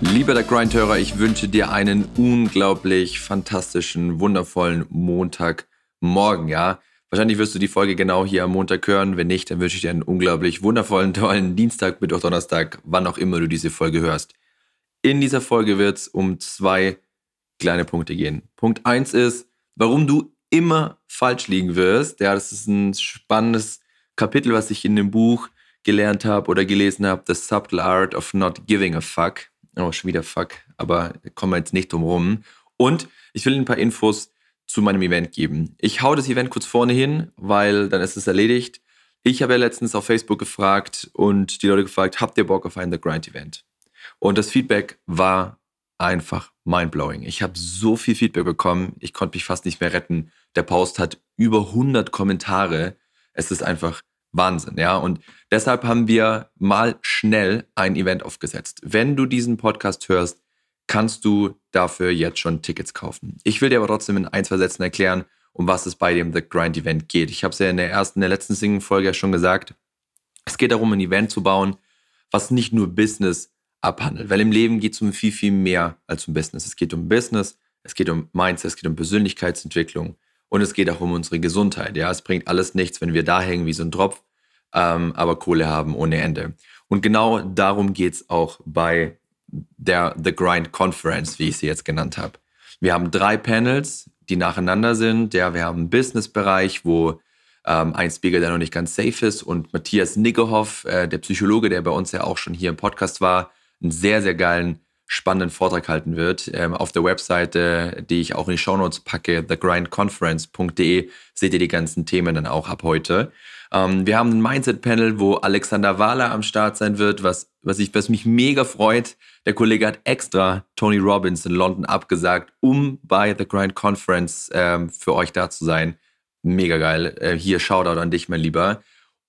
Lieber der Grindhörer, ich wünsche dir einen unglaublich fantastischen, wundervollen Montagmorgen, ja. Wahrscheinlich wirst du die Folge genau hier am Montag hören. Wenn nicht, dann wünsche ich dir einen unglaublich wundervollen, tollen Dienstag, Mittwoch, Donnerstag, wann auch immer du diese Folge hörst. In dieser Folge wird es um zwei kleine Punkte gehen. Punkt eins ist, warum du immer falsch liegen wirst. Ja, das ist ein spannendes Kapitel, was ich in dem Buch gelernt habe oder gelesen habe, The Subtle Art of Not Giving a Fuck. Oh, schon wieder Fuck, aber kommen wir jetzt nicht drum rum. Und ich will ein paar Infos zu meinem Event geben. Ich hau das Event kurz vorne hin, weil dann ist es erledigt. Ich habe ja letztens auf Facebook gefragt und die Leute gefragt, habt ihr Bock auf ein The Grind Event? Und das Feedback war einfach mindblowing. Ich habe so viel Feedback bekommen, ich konnte mich fast nicht mehr retten. Der Post hat über 100 Kommentare. Es ist einfach Wahnsinn, ja. Und deshalb haben wir mal schnell ein Event aufgesetzt. Wenn du diesen Podcast hörst, kannst du dafür jetzt schon Tickets kaufen. Ich will dir aber trotzdem in ein, zwei Sätzen erklären, um was es bei dem The Grind Event geht. Ich habe es ja in der ersten, in der letzten Singen-Folge ja schon gesagt. Es geht darum, ein Event zu bauen, was nicht nur Business abhandelt. Weil im Leben geht es um viel, viel mehr als um Business. Es geht um Business, es geht um Mindset, es geht um Persönlichkeitsentwicklung und es geht auch um unsere Gesundheit. Ja, es bringt alles nichts, wenn wir da hängen wie so ein Tropf, ähm, aber Kohle haben ohne Ende. Und genau darum geht es auch bei der The Grind Conference, wie ich sie jetzt genannt habe. Wir haben drei Panels, die nacheinander sind. Ja, wir haben einen Business-Bereich, wo ähm, ein Speaker, der noch nicht ganz safe ist, und Matthias Niggehoff, äh, der Psychologe, der bei uns ja auch schon hier im Podcast war, einen sehr, sehr geilen, spannenden Vortrag halten wird. Ähm, auf der Webseite, die ich auch in die Shownotes packe, thegrindconference.de, seht ihr die ganzen Themen dann auch ab heute. Ähm, wir haben ein Mindset-Panel, wo Alexander Wahler am Start sein wird, was, was, ich, was mich mega freut. Der Kollege hat extra Tony Robbins in London abgesagt, um bei The Grind Conference ähm, für euch da zu sein. Mega geil. Äh, hier Shoutout an dich, mein Lieber.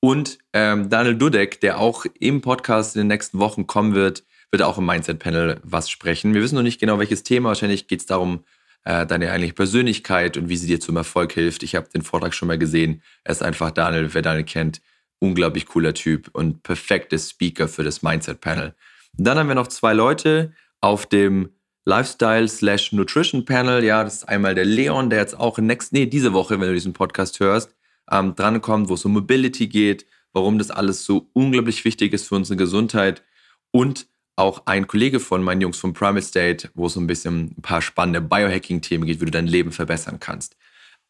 Und ähm, Daniel Dudek, der auch im Podcast in den nächsten Wochen kommen wird, wird auch im Mindset-Panel was sprechen. Wir wissen noch nicht genau, welches Thema. Wahrscheinlich geht es darum, äh, deine eigentliche Persönlichkeit und wie sie dir zum Erfolg hilft. Ich habe den Vortrag schon mal gesehen. Er ist einfach Daniel, wer Daniel kennt, unglaublich cooler Typ und perfektes Speaker für das Mindset-Panel. Dann haben wir noch zwei Leute auf dem Lifestyle slash Nutrition Panel. Ja, das ist einmal der Leon, der jetzt auch next, nee, diese Woche, wenn du diesen Podcast hörst, ähm, drankommt, wo es um Mobility geht, warum das alles so unglaublich wichtig ist für unsere Gesundheit und auch ein Kollege von meinen Jungs vom Primal State, wo es so ein bisschen ein paar spannende Biohacking-Themen geht, wie du dein Leben verbessern kannst.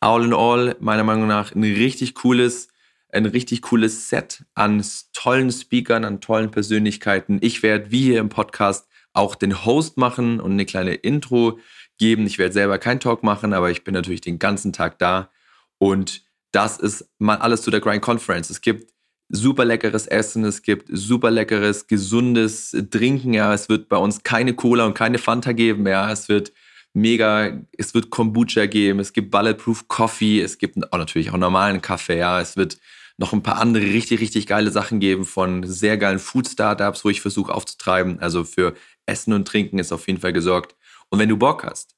All in all, meiner Meinung nach, ein richtig cooles, ein richtig cooles Set an tollen Speakern, an tollen Persönlichkeiten. Ich werde, wie hier im Podcast, auch den Host machen und eine kleine Intro geben. Ich werde selber keinen Talk machen, aber ich bin natürlich den ganzen Tag da. Und das ist mal alles zu der Grind Conference. Es gibt super leckeres Essen, es gibt super leckeres, gesundes Trinken. Ja, es wird bei uns keine Cola und keine Fanta geben. Ja, es wird mega, es wird Kombucha geben, es gibt Bulletproof Coffee, es gibt auch natürlich auch normalen Kaffee. Ja, es wird noch ein paar andere richtig, richtig geile Sachen geben von sehr geilen Food-Startups, wo ich versuche aufzutreiben. Also für Essen und Trinken ist auf jeden Fall gesorgt. Und wenn du Bock hast,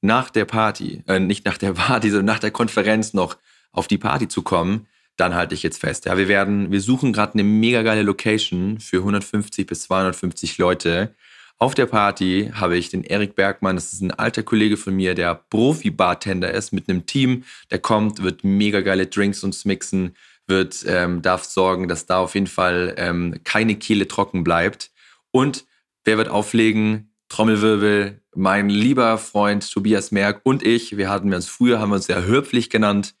nach der Party, äh, nicht nach der Party, sondern nach der Konferenz noch auf die Party zu kommen, dann halte ich jetzt fest. Ja, wir werden, wir suchen gerade eine mega geile Location für 150 bis 250 Leute. Auf der Party habe ich den Erik Bergmann, das ist ein alter Kollege von mir, der Profi-Bartender ist, mit einem Team, der kommt, wird mega geile Drinks uns mixen, wird, ähm, darf sorgen, dass da auf jeden Fall ähm, keine Kehle trocken bleibt. Und wer wird auflegen? Trommelwirbel, mein lieber Freund Tobias Merck und ich, wir hatten uns früher, haben wir uns sehr höflich genannt,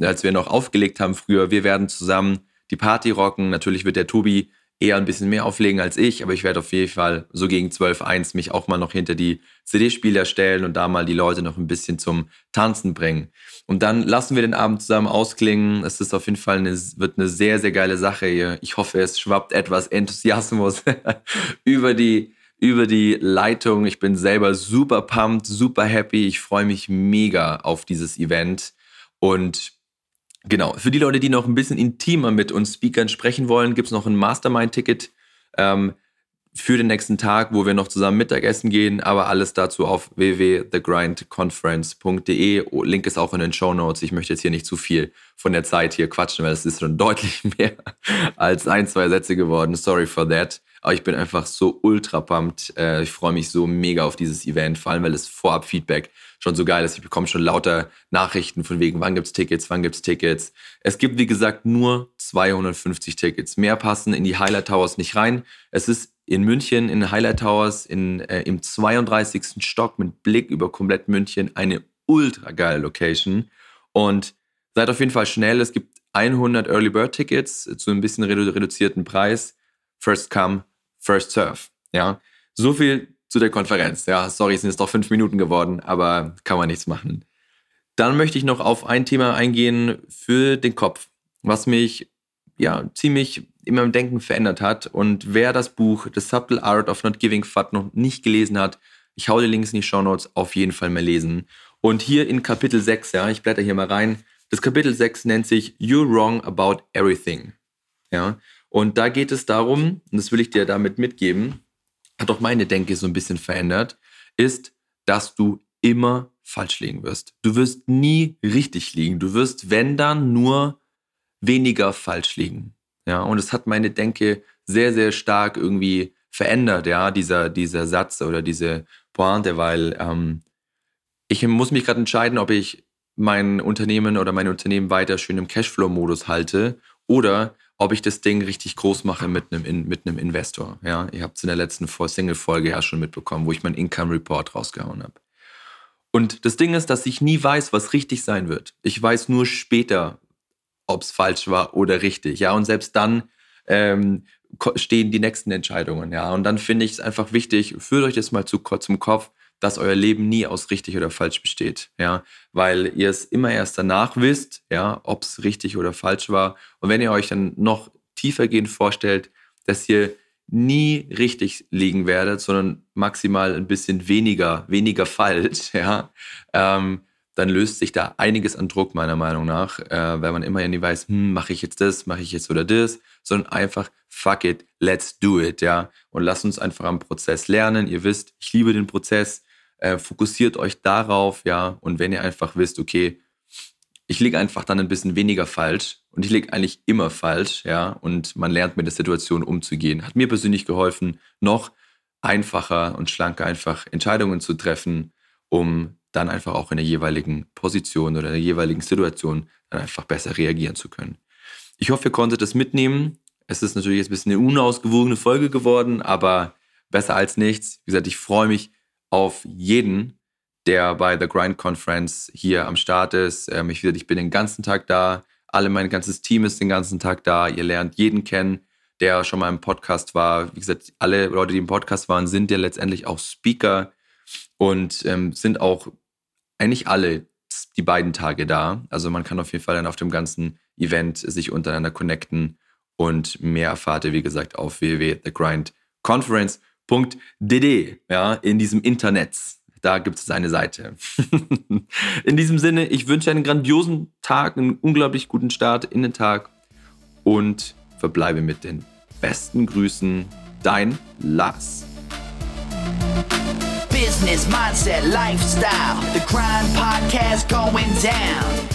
als wir noch aufgelegt haben früher, wir werden zusammen die Party rocken. Natürlich wird der Tobi eher ein bisschen mehr auflegen als ich, aber ich werde auf jeden Fall so gegen 12.1 mich auch mal noch hinter die CD-Spieler stellen und da mal die Leute noch ein bisschen zum Tanzen bringen. Und dann lassen wir den Abend zusammen ausklingen. Es ist auf jeden Fall eine, wird eine sehr, sehr geile Sache hier. Ich hoffe, es schwappt etwas Enthusiasmus über die, über die Leitung. Ich bin selber super pumped, super happy. Ich freue mich mega auf dieses Event. Und Genau, für die Leute, die noch ein bisschen intimer mit uns Speakern sprechen wollen, gibt es noch ein Mastermind-Ticket ähm, für den nächsten Tag, wo wir noch zusammen Mittagessen gehen, aber alles dazu auf www.thegrindconference.de. Link ist auch in den Show Notes. Ich möchte jetzt hier nicht zu viel von der Zeit hier quatschen, weil es ist schon deutlich mehr als ein, zwei Sätze geworden. Sorry for that. Aber ich bin einfach so ultra pumped. Äh, ich freue mich so mega auf dieses Event, vor allem weil es vorab Feedback schon so geil ist. Ich bekomme schon lauter Nachrichten von wegen, wann gibt's Tickets, wann gibt's Tickets. Es gibt, wie gesagt, nur 250 Tickets. Mehr passen in die Highlight Towers nicht rein. Es ist in München in Highlight Towers in, äh, im 32. Stock mit Blick über komplett München. Eine ultra geile Location. Und seid auf jeden Fall schnell. Es gibt 100 Early Bird Tickets zu ein bisschen redu reduzierten Preis. First come, first serve. Ja, so viel zu der Konferenz. Ja, sorry, es sind jetzt doch fünf Minuten geworden, aber kann man nichts machen. Dann möchte ich noch auf ein Thema eingehen für den Kopf, was mich ja ziemlich in meinem Denken verändert hat. Und wer das Buch The Subtle Art of Not Giving Fuck noch nicht gelesen hat, ich hau die Links in die Show Notes, auf jeden Fall mal lesen. Und hier in Kapitel 6, ja, ich blätter hier mal rein. Das Kapitel 6 nennt sich You're Wrong About Everything. Ja, und da geht es darum, und das will ich dir damit mitgeben, hat auch meine Denke so ein bisschen verändert, ist, dass du immer falsch liegen wirst. Du wirst nie richtig liegen. Du wirst, wenn dann, nur weniger falsch liegen. Ja, und es hat meine Denke sehr, sehr stark irgendwie verändert, ja, dieser, dieser Satz oder diese Pointe, weil ähm, ich muss mich gerade entscheiden, ob ich mein Unternehmen oder mein Unternehmen weiter schön im Cashflow-Modus halte oder ob ich das Ding richtig groß mache mit einem, mit einem Investor. Ja, ihr habt es in der letzten Single-Folge ja schon mitbekommen, wo ich meinen Income Report rausgehauen habe. Und das Ding ist, dass ich nie weiß, was richtig sein wird. Ich weiß nur später, ob es falsch war oder richtig. Ja, und selbst dann ähm, stehen die nächsten Entscheidungen. Ja, und dann finde ich es einfach wichtig, führt euch das mal zu, zum Kopf, dass euer Leben nie aus richtig oder falsch besteht, ja, weil ihr es immer erst danach wisst, ja, ob es richtig oder falsch war. Und wenn ihr euch dann noch tiefergehend vorstellt, dass ihr nie richtig liegen werdet, sondern maximal ein bisschen weniger, weniger falsch, ja, ähm, dann löst sich da einiges an Druck meiner Meinung nach, äh, weil man immer ja nie weiß, hm, mache ich jetzt das, mache ich jetzt oder das, sondern einfach fuck it, let's do it, ja, und lasst uns einfach am Prozess lernen. Ihr wisst, ich liebe den Prozess. Äh, fokussiert euch darauf, ja. Und wenn ihr einfach wisst, okay, ich liege einfach dann ein bisschen weniger falsch und ich liege eigentlich immer falsch, ja. Und man lernt mit der Situation umzugehen. Hat mir persönlich geholfen, noch einfacher und schlanker einfach Entscheidungen zu treffen, um dann einfach auch in der jeweiligen Position oder in der jeweiligen Situation dann einfach besser reagieren zu können. Ich hoffe, ihr konntet das mitnehmen. Es ist natürlich jetzt ein bisschen eine unausgewogene Folge geworden, aber besser als nichts. Wie gesagt, ich freue mich auf jeden, der bei The Grind Conference hier am Start ist. Ähm, ich, ich bin den ganzen Tag da. Alle, mein ganzes Team ist den ganzen Tag da. Ihr lernt jeden kennen, der schon mal im Podcast war. Wie gesagt, alle Leute, die im Podcast waren, sind ja letztendlich auch Speaker und ähm, sind auch eigentlich alle die beiden Tage da. Also man kann auf jeden Fall dann auf dem ganzen Event sich untereinander connecten und mehr erfahrt ihr, wie gesagt, auf www.thegrindconference.com www.dd, ja, in diesem Internet. Da gibt es eine Seite. in diesem Sinne, ich wünsche einen grandiosen Tag, einen unglaublich guten Start in den Tag und verbleibe mit den besten Grüßen. Dein Lars. Business, Mindset, Lifestyle, the Grind Podcast going down.